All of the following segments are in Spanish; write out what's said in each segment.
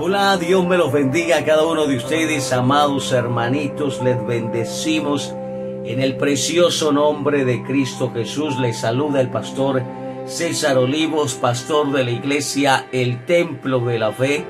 Hola, Dios me los bendiga a cada uno de ustedes, amados hermanitos, les bendecimos en el precioso nombre de Cristo Jesús. Les saluda el pastor César Olivos, pastor de la iglesia El Templo de la Fe.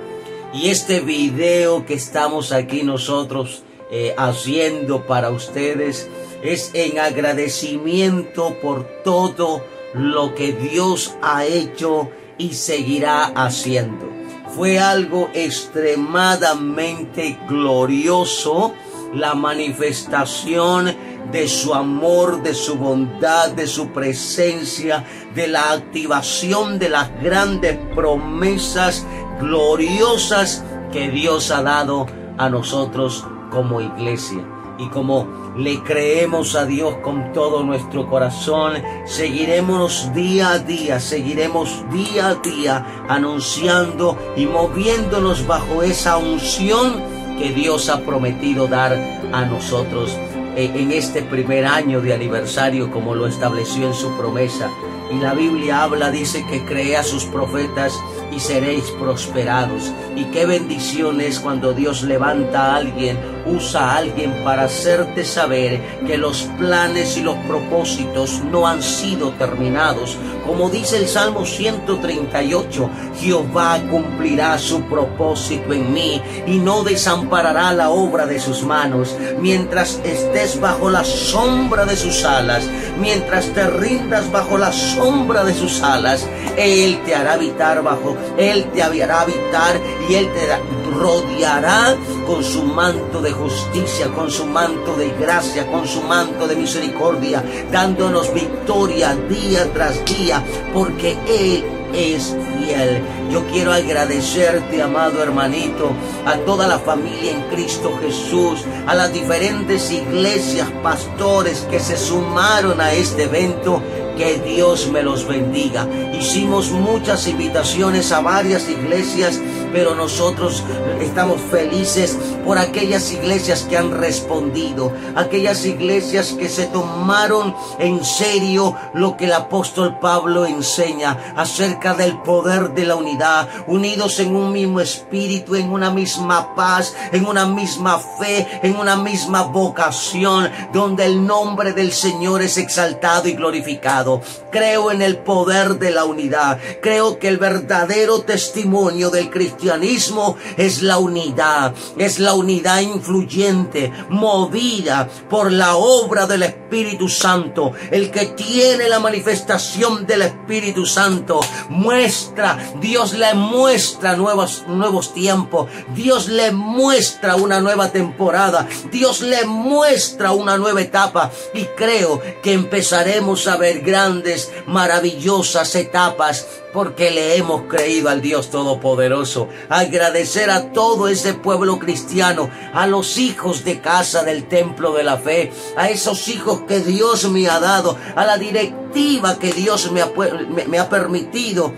Y este video que estamos aquí nosotros eh, haciendo para ustedes es en agradecimiento por todo lo que Dios ha hecho y seguirá haciendo. Fue algo extremadamente glorioso la manifestación de su amor, de su bondad, de su presencia, de la activación de las grandes promesas gloriosas que Dios ha dado a nosotros como iglesia. Y como le creemos a Dios con todo nuestro corazón, seguiremos día a día, seguiremos día a día anunciando y moviéndonos bajo esa unción que Dios ha prometido dar a nosotros en este primer año de aniversario como lo estableció en su promesa. Y la Biblia habla, dice que crea a sus profetas y seréis prosperados. Y qué bendición es cuando Dios levanta a alguien, usa a alguien para hacerte saber que los planes y los propósitos no han sido terminados. Como dice el Salmo 138, Jehová cumplirá su propósito en mí y no desamparará la obra de sus manos. Mientras estés bajo la sombra de sus alas, mientras te rindas bajo la sombra de sus alas, Él te hará habitar bajo, Él te hará habitar y Él te rodeará con su manto de justicia, con su manto de gracia, con su manto de misericordia, dándonos victoria día tras día, porque Él es fiel. Yo quiero agradecerte, amado hermanito, a toda la familia en Cristo Jesús, a las diferentes iglesias, pastores que se sumaron a este evento. Que Dios me los bendiga. Hicimos muchas invitaciones a varias iglesias pero nosotros estamos felices por aquellas iglesias que han respondido, aquellas iglesias que se tomaron en serio lo que el apóstol Pablo enseña acerca del poder de la unidad, unidos en un mismo espíritu, en una misma paz, en una misma fe, en una misma vocación, donde el nombre del Señor es exaltado y glorificado. Creo en el poder de la unidad, creo que el verdadero testimonio del cristiano cristianismo es la unidad, es la unidad influyente, movida por la obra del Espíritu Santo. El que tiene la manifestación del Espíritu Santo muestra, Dios le muestra nuevos, nuevos tiempos, Dios le muestra una nueva temporada, Dios le muestra una nueva etapa y creo que empezaremos a ver grandes, maravillosas etapas porque le hemos creído al Dios Todopoderoso. Agradecer a todo ese pueblo cristiano, a los hijos de casa del templo de la fe, a esos hijos que Dios me ha dado, a la directiva que Dios me ha, me ha permitido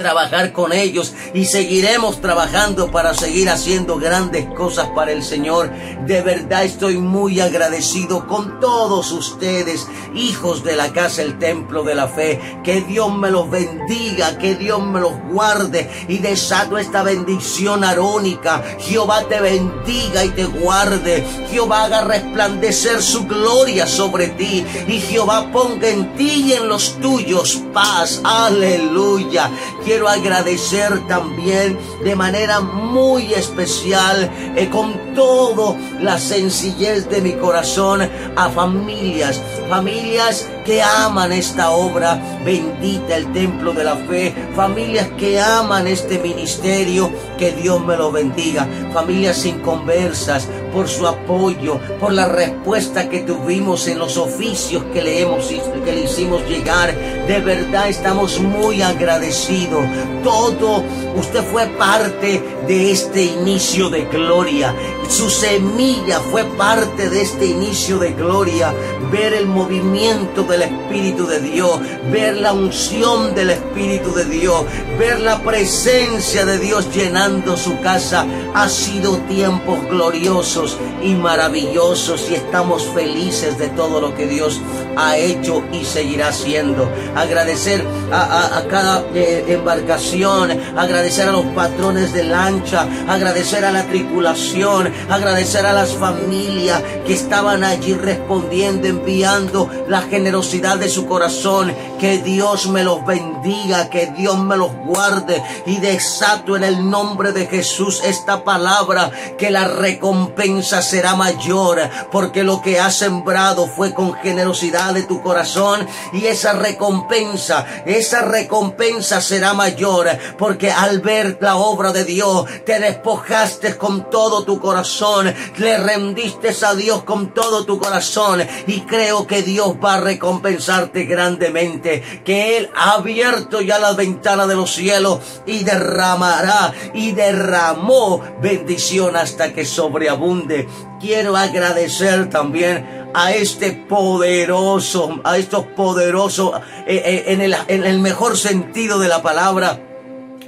trabajar con ellos y seguiremos trabajando para seguir haciendo grandes cosas para el Señor. De verdad estoy muy agradecido con todos ustedes, hijos de la casa, el templo de la fe. Que Dios me los bendiga, que Dios me los guarde y desato esta bendición arónica. Jehová te bendiga y te guarde. Jehová haga resplandecer su gloria sobre ti y Jehová ponga en ti y en los tuyos paz. Aleluya quiero agradecer también de manera muy especial, eh, con todo la sencillez de mi corazón, a familias, familias que aman esta obra bendita, el templo de la fe, familias que aman este ministerio, que Dios me lo bendiga, familias inconversas, por su apoyo, por la respuesta que tuvimos en los oficios que le, hemos, que le hicimos llegar. De verdad estamos muy agradecidos. Todo, usted fue parte de este inicio de gloria. Su semilla fue parte de este inicio de gloria. Ver el movimiento del Espíritu de Dios, ver la unción del Espíritu de Dios, ver la presencia de Dios llenando su casa. Ha sido tiempos gloriosos y maravillosos y estamos felices de todo lo que Dios ha hecho y seguirá haciendo. Agradecer a, cada eh, embarcación, agradecer a los patrones de lancha, agradecer a la tripulación, agradecer a las familias que estaban allí respondiendo, enviando la generosidad de su corazón. Que Dios me los bendiga, que Dios me los guarde y desato en el nombre de Jesús esta palabra, que la recompensa será mayor, porque lo que has sembrado fue con generosidad de tu corazón y esa recompensa, esa recompensa será mayor, porque al ver la obra de Dios, te despojaste con todo tu corazón, le rendiste a Dios con todo tu corazón y creo que Dios va a recompensarte grandemente, que Él ha abierto ya la ventana de los cielos y derramará y derramó bendición hasta que sobreabunde. Quiero agradecer también a este poderoso, a estos poderosos, eh, eh, en, el, en el mejor sentido de la palabra,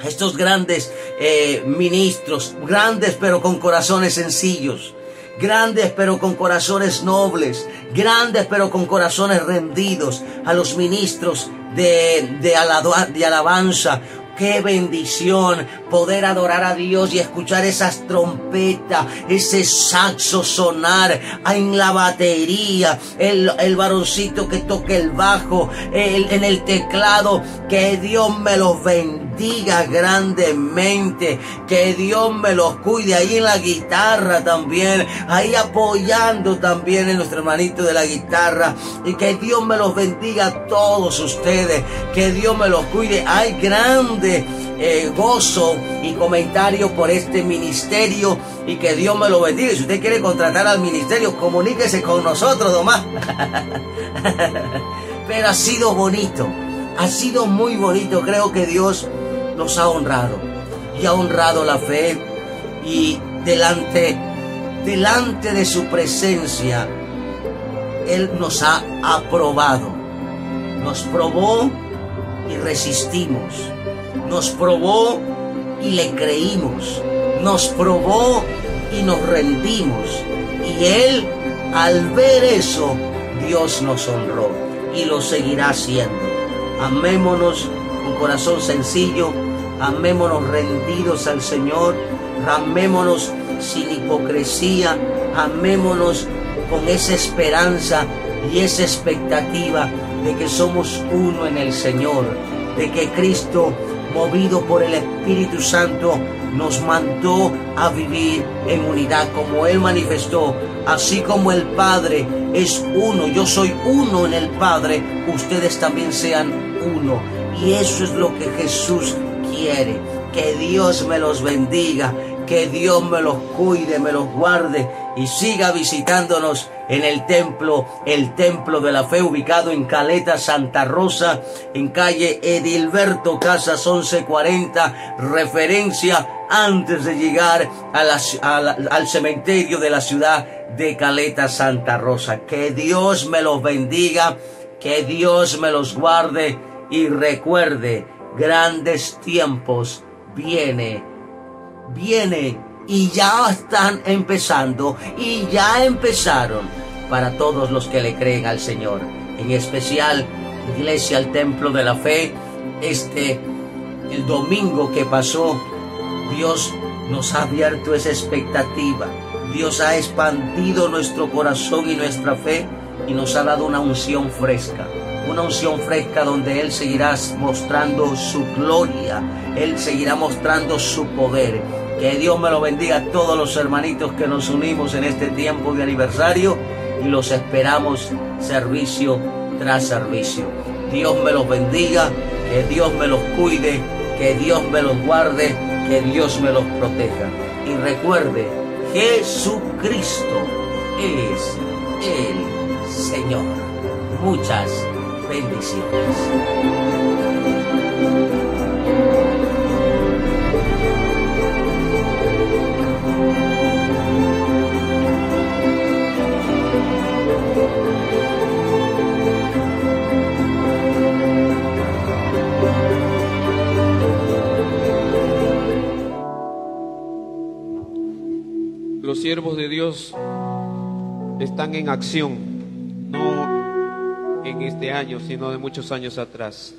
estos grandes eh, ministros, grandes pero con corazones sencillos, grandes pero con corazones nobles, grandes pero con corazones rendidos, a los ministros de, de, de alabanza, Qué bendición poder adorar a Dios y escuchar esas trompetas, ese saxo sonar en la batería, el, el varoncito que toque el bajo, el, en el teclado. Que Dios me los bendiga grandemente, que Dios me los cuide ahí en la guitarra también, ahí apoyando también en nuestro hermanito de la guitarra y que Dios me los bendiga a todos ustedes, que Dios me los cuide. Hay eh, gozo y comentario por este ministerio y que Dios me lo bendiga. Si usted quiere contratar al ministerio, comuníquese con nosotros nomás. Pero ha sido bonito, ha sido muy bonito. Creo que Dios nos ha honrado y ha honrado la fe y delante, delante de su presencia, Él nos ha aprobado. Nos probó y resistimos nos probó y le creímos, nos probó y nos rendimos. Y Él, al ver eso, Dios nos honró y lo seguirá haciendo. Amémonos con corazón sencillo, amémonos rendidos al Señor, amémonos sin hipocresía, amémonos con esa esperanza y esa expectativa de que somos uno en el Señor, de que Cristo movido por el Espíritu Santo, nos mandó a vivir en unidad como Él manifestó. Así como el Padre es uno, yo soy uno en el Padre, ustedes también sean uno. Y eso es lo que Jesús quiere. Que Dios me los bendiga, que Dios me los cuide, me los guarde y siga visitándonos en el templo, el templo de la fe ubicado en Caleta Santa Rosa, en calle Edilberto Casas 1140, referencia antes de llegar al cementerio de la ciudad de Caleta Santa Rosa. Que Dios me los bendiga, que Dios me los guarde y recuerde, grandes tiempos viene, viene y ya están empezando y ya empezaron para todos los que le creen al Señor. En especial, Iglesia al Templo de la Fe, este, el domingo que pasó, Dios nos ha abierto esa expectativa. Dios ha expandido nuestro corazón y nuestra fe y nos ha dado una unción fresca. Una unción fresca donde Él seguirá mostrando su gloria, Él seguirá mostrando su poder que Dios me lo bendiga a todos los hermanitos que nos unimos en este tiempo de aniversario y los esperamos servicio tras servicio. Dios me los bendiga, que Dios me los cuide, que Dios me los guarde, que Dios me los proteja. Y recuerde, Jesucristo es el Señor. Muchas Bendiciones. Los siervos de Dios están en acción no en este año, sino de muchos años atrás.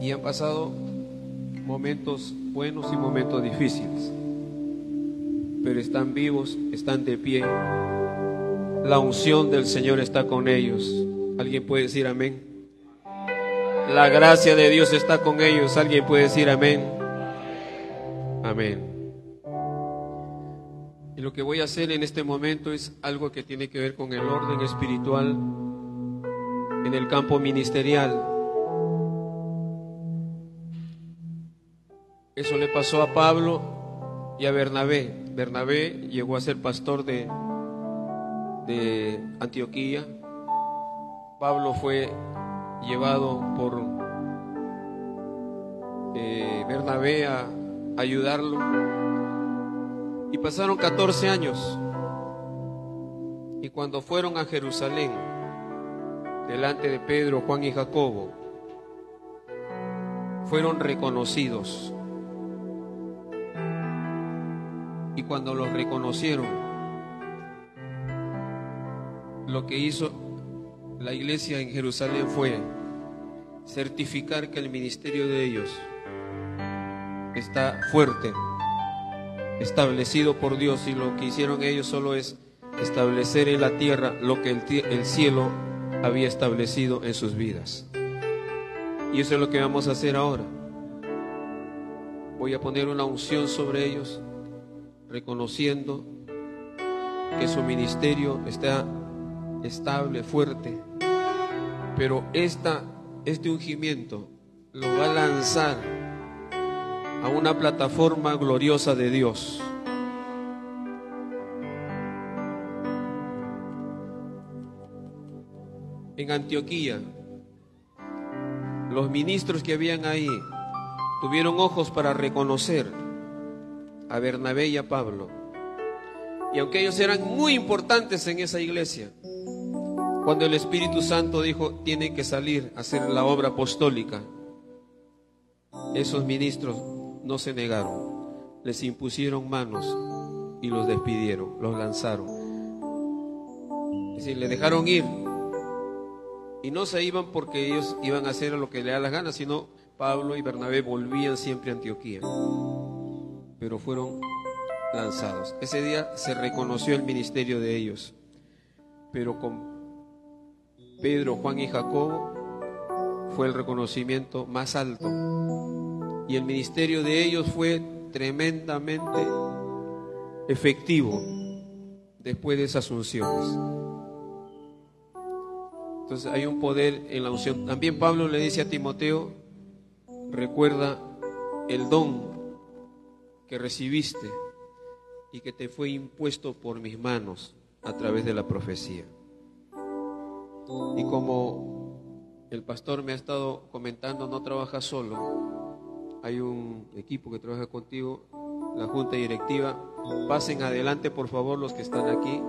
Y han pasado momentos buenos y momentos difíciles, pero están vivos, están de pie. La unción del Señor está con ellos. ¿Alguien puede decir amén? La gracia de Dios está con ellos. ¿Alguien puede decir amén? Amén. Y lo que voy a hacer en este momento es algo que tiene que ver con el orden espiritual en el campo ministerial. Eso le pasó a Pablo y a Bernabé. Bernabé llegó a ser pastor de, de Antioquía. Pablo fue llevado por eh, Bernabé a ayudarlo y pasaron 14 años. Y cuando fueron a Jerusalén, delante de Pedro, Juan y Jacobo, fueron reconocidos. Y cuando los reconocieron, lo que hizo la iglesia en Jerusalén fue certificar que el ministerio de ellos está fuerte, establecido por Dios y lo que hicieron ellos solo es establecer en la tierra lo que el, cielo había establecido en sus vidas. Y eso es lo que vamos a hacer ahora. Voy a poner una unción sobre ellos, reconociendo que su ministerio está estable, fuerte, pero esta, este ungimiento lo va a lanzar a una plataforma gloriosa de Dios. En Antioquía, los ministros que habían ahí tuvieron ojos para reconocer a Bernabé y a Pablo. Y aunque ellos eran muy importantes en esa iglesia, cuando el Espíritu Santo dijo, tienen que salir a hacer la obra apostólica, esos ministros no se negaron, les impusieron manos y los despidieron, los lanzaron. Es decir, le dejaron ir. Y no se iban porque ellos iban a hacer lo que le da las ganas, sino Pablo y Bernabé volvían siempre a Antioquía. Pero fueron lanzados. Ese día se reconoció el ministerio de ellos. Pero con Pedro, Juan y Jacobo fue el reconocimiento más alto y el ministerio de ellos fue tremendamente efectivo después de esas unciones. Entonces hay un poder en la unción. También Pablo le dice a Timoteo, recuerda el don que recibiste y que te fue impuesto por mis manos a través de la profecía. Y como el pastor me ha estado comentando, no trabaja solo, hay un equipo que trabaja contigo, la junta directiva. Pasen adelante, por favor, los que están aquí,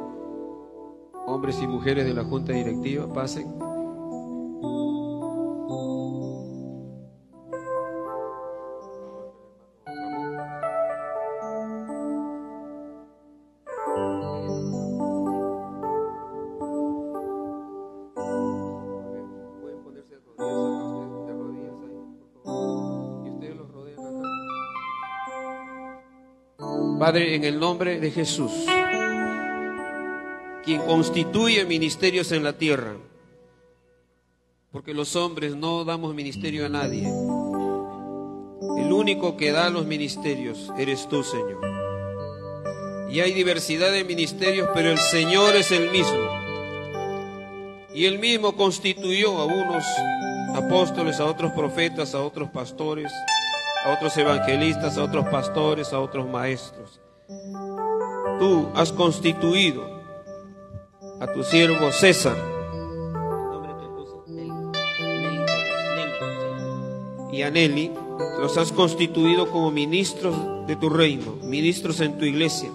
hombres y mujeres de la junta directiva, pasen. En el nombre de Jesús, quien constituye ministerios en la tierra, porque los hombres no damos ministerio a nadie. El único que da los ministerios eres tú, Señor. Y hay diversidad de ministerios, pero el Señor es el mismo. Y Él mismo constituyó a unos apóstoles, a otros profetas, a otros pastores, a otros evangelistas, a otros pastores, a otros maestros. Tú has constituido a tu siervo César. Y a Nelly los has constituido como ministros de tu reino, ministros en tu iglesia.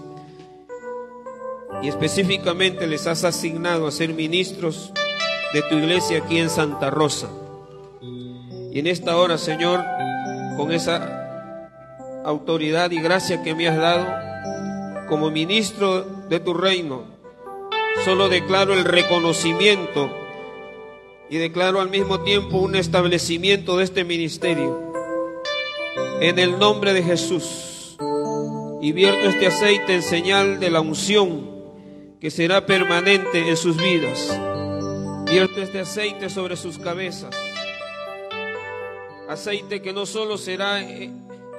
Y específicamente les has asignado a ser ministros de tu iglesia aquí en Santa Rosa. Y en esta hora, Señor, con esa autoridad y gracia que me has dado como ministro de tu reino, solo declaro el reconocimiento y declaro al mismo tiempo un establecimiento de este ministerio. En el nombre de Jesús. Y vierto este aceite en señal de la unción que será permanente en sus vidas. Vierto este aceite sobre sus cabezas. Aceite que no solo será eh,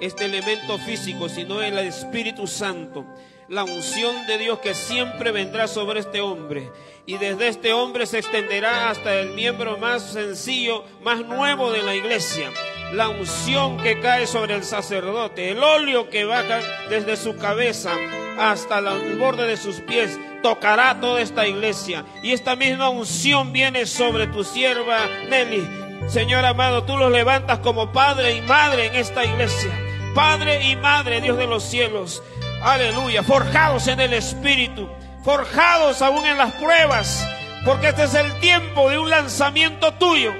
este elemento físico, sino el Espíritu Santo la unción de Dios que siempre vendrá sobre este hombre. Y desde este hombre se extenderá hasta el miembro más sencillo, más nuevo de la iglesia. La unción que cae sobre el sacerdote, el óleo que baja desde su cabeza hasta el borde de sus pies, tocará toda esta iglesia. Y esta misma unción viene sobre tu sierva Nelly. Señor amado, tú los levantas como padre y madre en esta iglesia. Padre y madre, Dios de los cielos. Aleluya. Forjados en el Espíritu. Forjados aún en las pruebas. Porque este es el tiempo de un lanzamiento tuyo.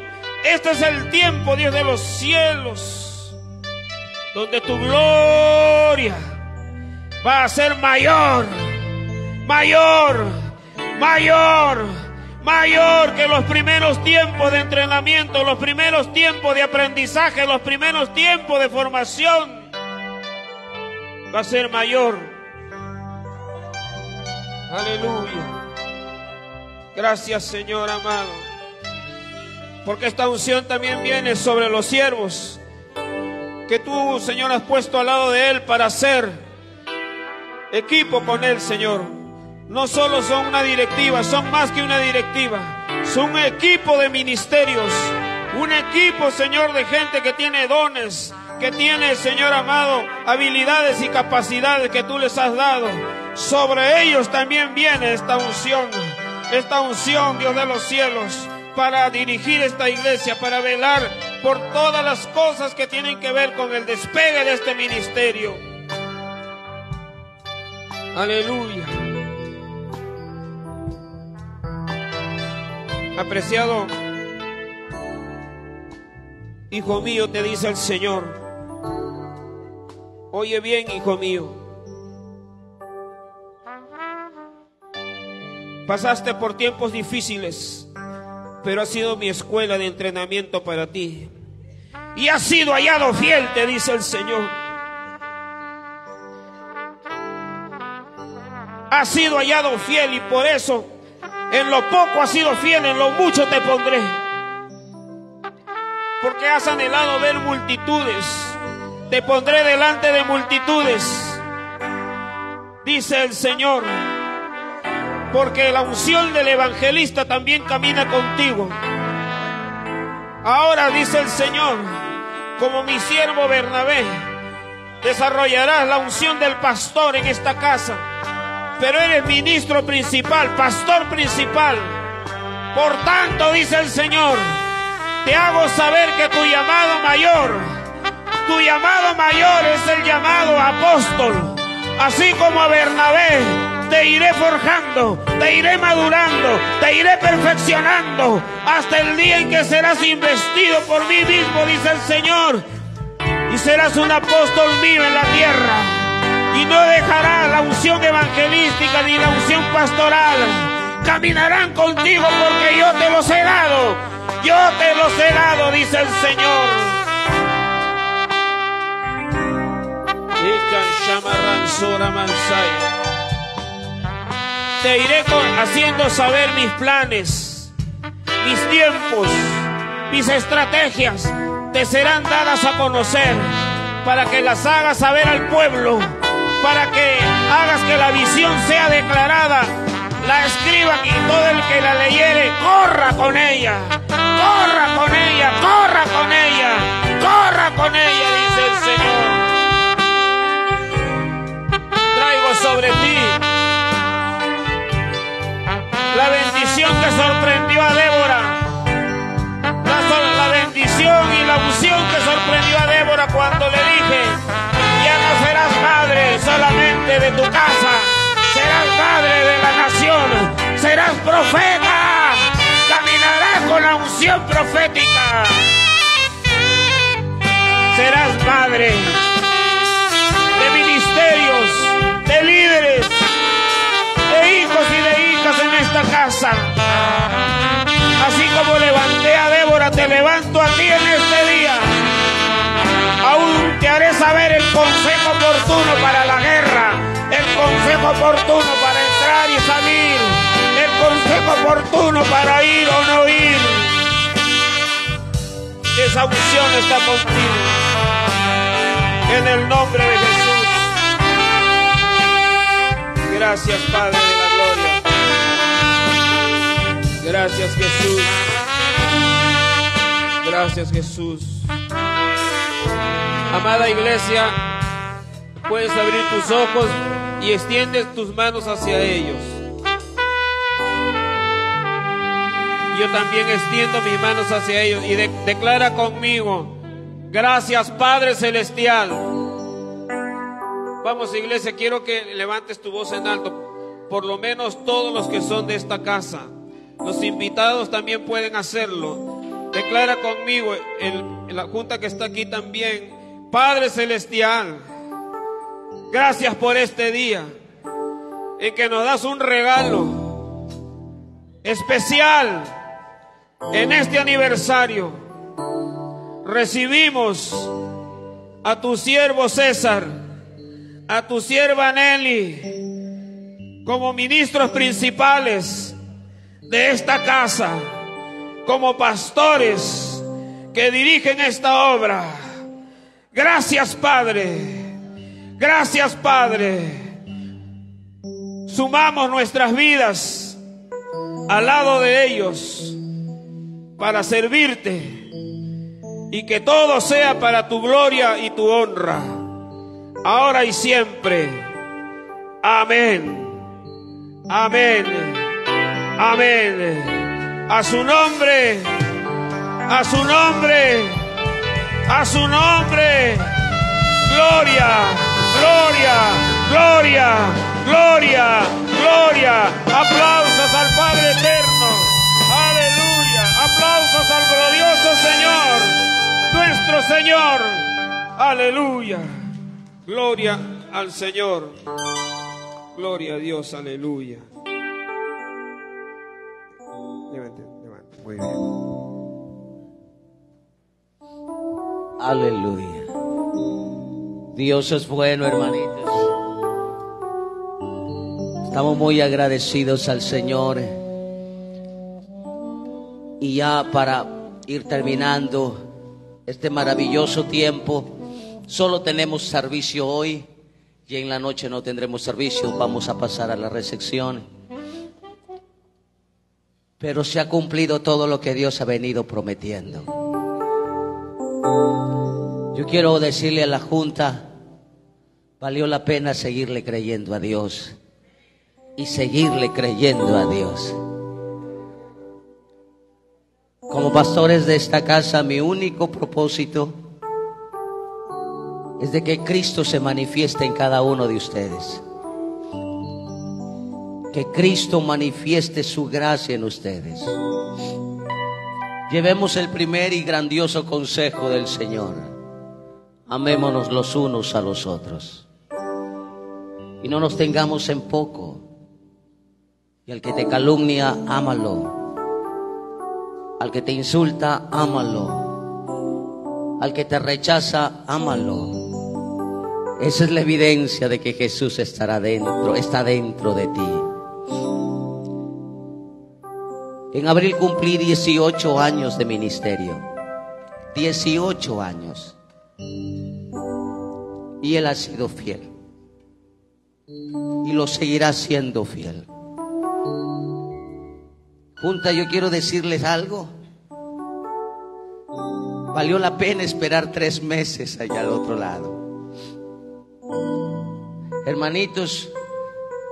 Este es el tiempo, Dios de los cielos. Donde tu gloria va a ser mayor. Mayor. Mayor. Mayor que los primeros tiempos de entrenamiento, los primeros tiempos de aprendizaje, los primeros tiempos de formación va a ser mayor. Aleluya. Gracias Señor amado. Porque esta unción también viene sobre los siervos que tú, Señor, has puesto al lado de Él para hacer equipo con Él, Señor. No solo son una directiva, son más que una directiva. Son un equipo de ministerios. Un equipo, Señor, de gente que tiene dones, que tiene, Señor amado, habilidades y capacidades que tú les has dado. Sobre ellos también viene esta unción, esta unción, Dios de los cielos, para dirigir esta iglesia, para velar por todas las cosas que tienen que ver con el despegue de este ministerio. Aleluya. Apreciado Hijo mío, te dice el Señor, Oye bien, hijo mío. Pasaste por tiempos difíciles, pero ha sido mi escuela de entrenamiento para ti. Y has sido hallado fiel, te dice el Señor. Has sido hallado fiel y por eso en lo poco has sido fiel, en lo mucho te pondré. Porque has anhelado ver multitudes te pondré delante de multitudes, dice el Señor, porque la unción del evangelista también camina contigo. Ahora dice el Señor, como mi siervo Bernabé, desarrollarás la unción del pastor en esta casa, pero eres ministro principal, pastor principal. Por tanto, dice el Señor, te hago saber que tu llamado mayor tu llamado mayor es el llamado apóstol. Así como a Bernabé, te iré forjando, te iré madurando, te iré perfeccionando hasta el día en que serás investido por mí mismo, dice el Señor. Y serás un apóstol mío en la tierra. Y no dejarás la unción evangelística ni la unción pastoral. Caminarán contigo porque yo te los he dado. Yo te los he dado, dice el Señor. Te iré haciendo saber mis planes, mis tiempos, mis estrategias. Te serán dadas a conocer para que las hagas saber al pueblo, para que hagas que la visión sea declarada, la escriban y todo el que la leyere corra con ella, corra con ella, corra con ella, corra con ella, dice el Señor sobre ti. La bendición que sorprendió a Débora. La, bendición y la unción que sorprendió a Débora cuando le dije, ya no serás madre solamente de tu casa, serás madre de la nación, serás profeta, caminarás con la unción profética, serás madre de líderes, de hijos y de hijas en esta casa. Así como levanté a Débora, te levanto a ti en este día. Aún te haré saber el consejo oportuno para la guerra, el consejo oportuno para entrar y salir, el consejo oportuno para ir o no ir. Esa unción está contigo. En el nombre de Jesús. Gracias, Padre de la Gloria. Gracias, Jesús. Gracias, Jesús. Amada iglesia, puedes abrir tus ojos y extiendes tus manos hacia ellos. Yo también extiendo mis manos hacia ellos y declara conmigo, gracias Padre Celestial. Vamos iglesia, quiero que levantes tu voz en alto, por lo menos todos los que son de esta casa. Los invitados también pueden hacerlo. Declara conmigo, en la junta que está aquí también, Padre Celestial, gracias por este día en que nos das un regalo especial en este aniversario. Recibimos a tu siervo César, a tu sierva Nelly, como ministros principales de esta casa, como pastores que dirigen esta obra. Gracias Padre. Gracias Padre. Sumamos nuestras vidas al lado de ellos para servirte y que todo sea para tu gloria y tu honra, ahora y siempre. Amén. Amén. Amén. A su nombre. A su nombre a su nombre. Gloria, gloria, gloria, gloria, gloria. Aplausos al Padre eterno. Aleluya. Aplausos al glorioso Señor, nuestro Señor. Aleluya. Gloria al Señor. Gloria a Dios, aleluya. Muy bien. Aleluya. Dios es bueno, hermanitos. Estamos muy agradecidos al Señor. Y ya para ir terminando este maravilloso tiempo, solo tenemos servicio hoy y en la noche no tendremos servicio. Vamos a pasar a la recepción. Pero se ha cumplido todo lo que Dios ha venido prometiendo. Yo quiero decirle a la Junta, valió la pena seguirle creyendo a Dios y seguirle creyendo a Dios. Como pastores de esta casa, mi único propósito es de que Cristo se manifieste en cada uno de ustedes. Que Cristo manifieste su gracia en ustedes. Llevemos el primer y grandioso consejo del Señor. Amémonos los unos a los otros. Y no nos tengamos en poco. Y al que te calumnia, ámalo. Al que te insulta, ámalo. Al que te rechaza, ámalo. Esa es la evidencia de que Jesús estará dentro, está dentro de ti. En abril cumplí 18 años de ministerio. 18 años. Y Él ha sido fiel. Y lo seguirá siendo fiel. Junta, yo quiero decirles algo. Valió la pena esperar tres meses allá al otro lado. Hermanitos,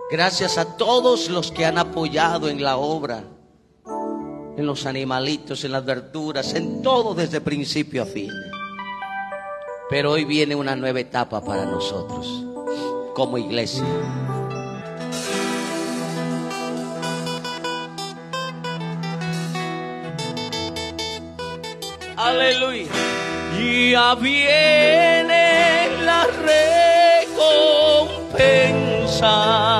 gracias a todos los que han apoyado en la obra en los animalitos, en las verduras, en todo desde principio a fin. Pero hoy viene una nueva etapa para nosotros como iglesia. Aleluya. Ya viene 三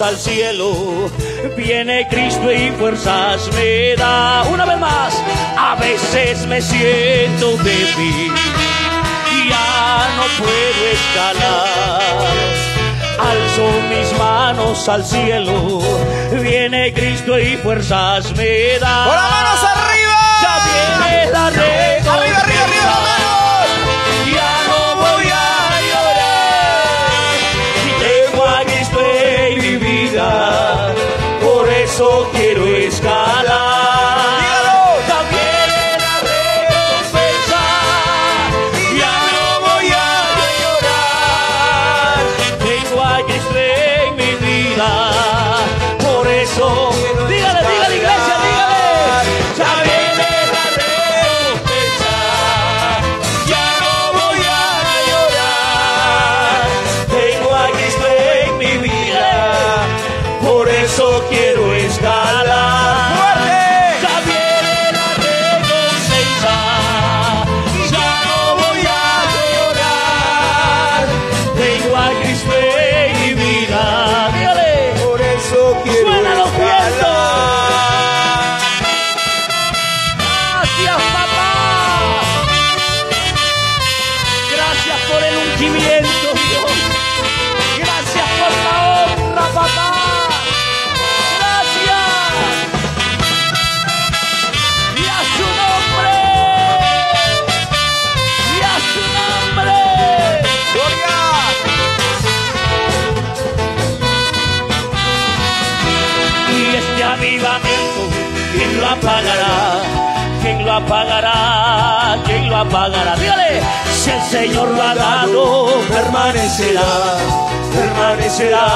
al cielo. Viene Cristo y fuerzas me da. Una vez más, a veces me siento débil. Ya no puedo escalar. Alzo mis manos al cielo. Viene Cristo y fuerzas me da. so Dígale, si el Señor lo ha dado, permanecerá, permanecerá.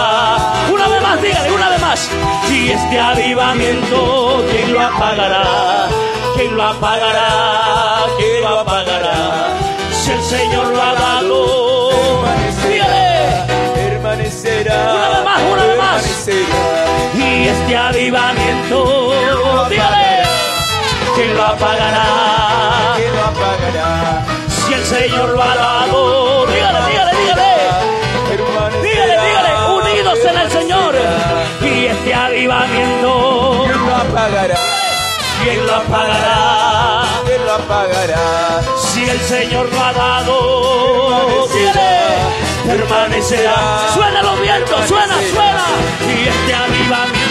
Una vez más, dígale, una vez más. Y este avivamiento, ¿quién lo apagará? ¿Quién lo apagará? ¿Quién lo apagará? Si el Señor lo ha dado, dígale. Permanecerá. Una vez más, una vez más. Permanecerá. Y este avivamiento, ¿quién lo apagará? ¿Quién lo apagará? Si el Señor lo ha dado, dígale, dígale, dígale, dígale, dígale, unidos en el Señor. Y este avivamiento, ¿Quién lo apagará? ¿quién lo apagará? ¿Quién lo apagará? Si el Señor lo ha dado, dígale, permanecerá. Suena los vientos, suena, suena. Y este avivamiento,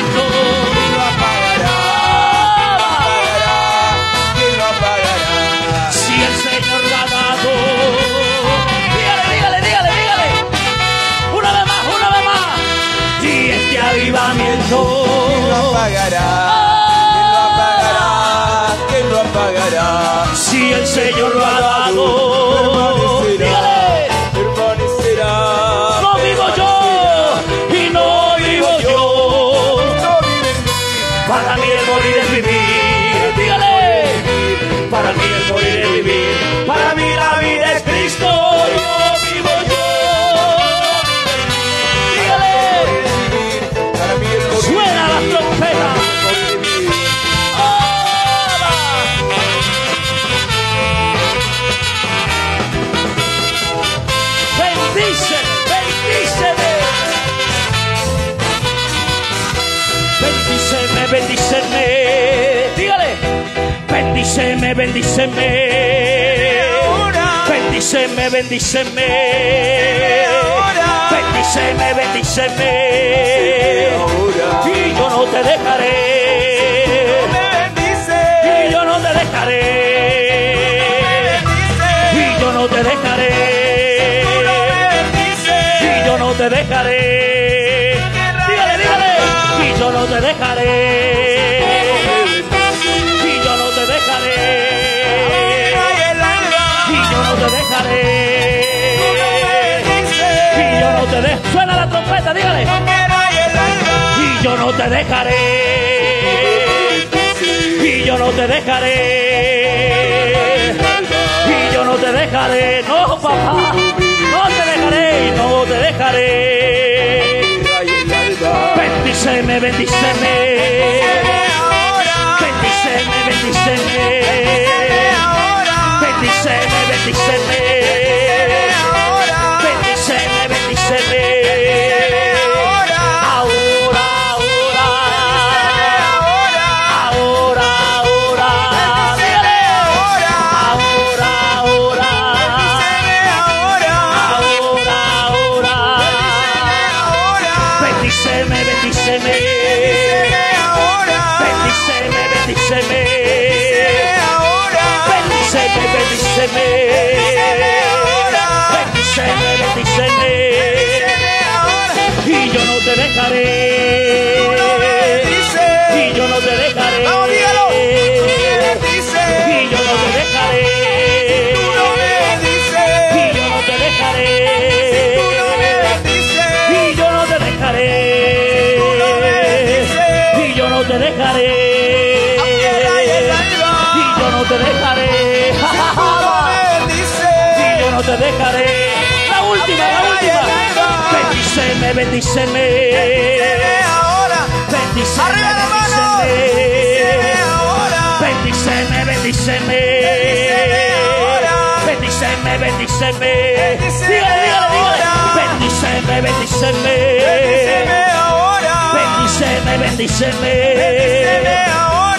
lo apagará? ¿Quién lo apagará? ¿Quién lo apagará? si el Señor lo ha Bendíceme. Ahora. Bendíceme, bendíceme. Ahora. Bendíceme, bendíceme. Ahora. Y yo no te dejaré. Me bendice. Y yo no te dejaré. Y yo no te dejaré. Y yo no te dejaré. Dígale, dígale. Y yo no te dejaré. Dígale. Y yo no te dejaré. Y yo no te dejaré. Y yo no te dejaré. No, papá. No te dejaré. No te dejaré. Bendíceme. Bendíceme, bendíceme. Bendíceme, bendíceme. Bendíceme, Bendíceme, bendíceme. Bendíceme, Arriba la mano. bendíceme. Bendíceme, bendíceme. Bendíceme, bendíceme. Dígale, dígale, dígale. Bendíceme, bendíceme. Bendíceme, bendíceme. Ahora,